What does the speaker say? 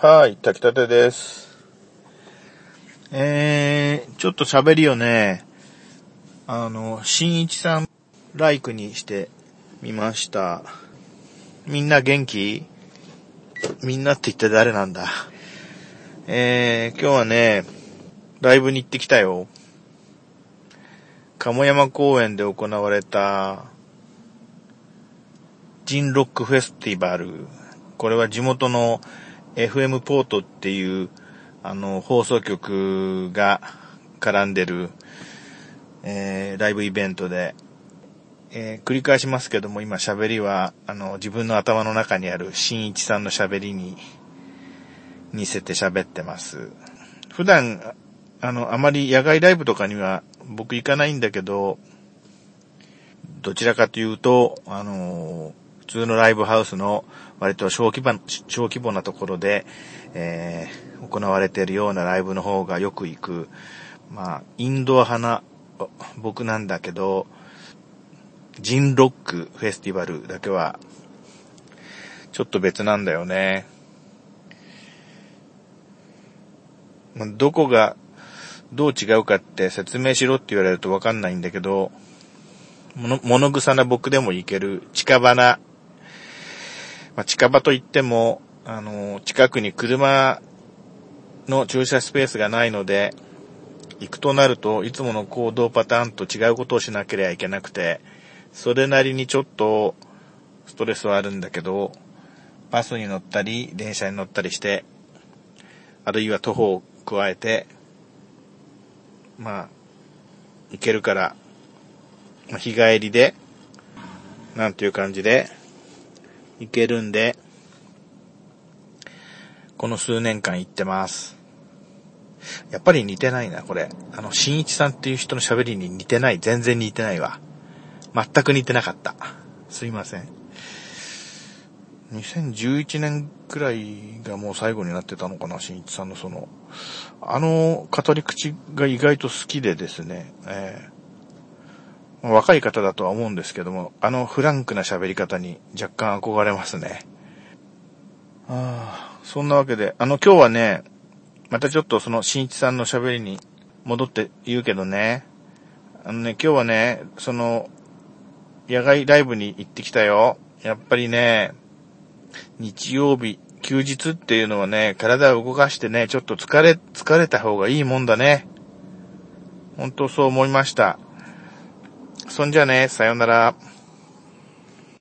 はい、炊きたてです。えー、ちょっと喋りをね、あの、新一さんライクにしてみました。みんな元気？みんなって言って誰なんだ？えー、今日はね、ライブに行ってきたよ。鴨山公園で行われた、ジンロックフェスティバル。これは地元の FM ポートっていう、あの、放送局が絡んでる、えー、ライブイベントで、えー繰り返しますけども、今喋りは、あの、自分の頭の中にある新一さんの喋りに似せて喋ってます。普段、あの、あまり野外ライブとかには僕行かないんだけど、どちらかというと、あの普通のライブハウスの割と小規模小規模なところで、えー行われているようなライブの方がよく行く、まあ、インドア派な僕なんだけど、ジンロックフェスティバルだけは、ちょっと別なんだよね。どこがどう違うかって説明しろって言われるとわかんないんだけど、物物臭な僕でも行ける近場な、まあ、近場といっても、あの、近くに車の駐車スペースがないので、行くとなるといつもの行動パターンと違うことをしなければいけなくて、それなりにちょっとストレスはあるんだけど、バスに乗ったり、電車に乗ったりして、あるいは徒歩を加えて、まあ、行けるから、ま日帰りで、なんていう感じで、行けるんで、この数年間行ってます。やっぱり似てないな、これ。あの、新一さんっていう人の喋りに似てない。全然似てないわ。全く似てなかった。すいません。2011年くらいがもう最後になってたのかな、新一さんのその、あの語り口が意外と好きでですね、えー若い方だとは思うんですけども、あのフランクな喋り方に若干憧れますね。ああ、そんなわけで、あの今日はね、またちょっとその新一さんの喋りに戻って言うけどね、あのね、今日はね、その、野外ライブに行ってきたよ。やっぱりね、日曜日、休日っていうのはね、体を動かしてね、ちょっと疲れ、疲れた方がいいもんだね。本当そう思いました。そんじゃね、さよなら。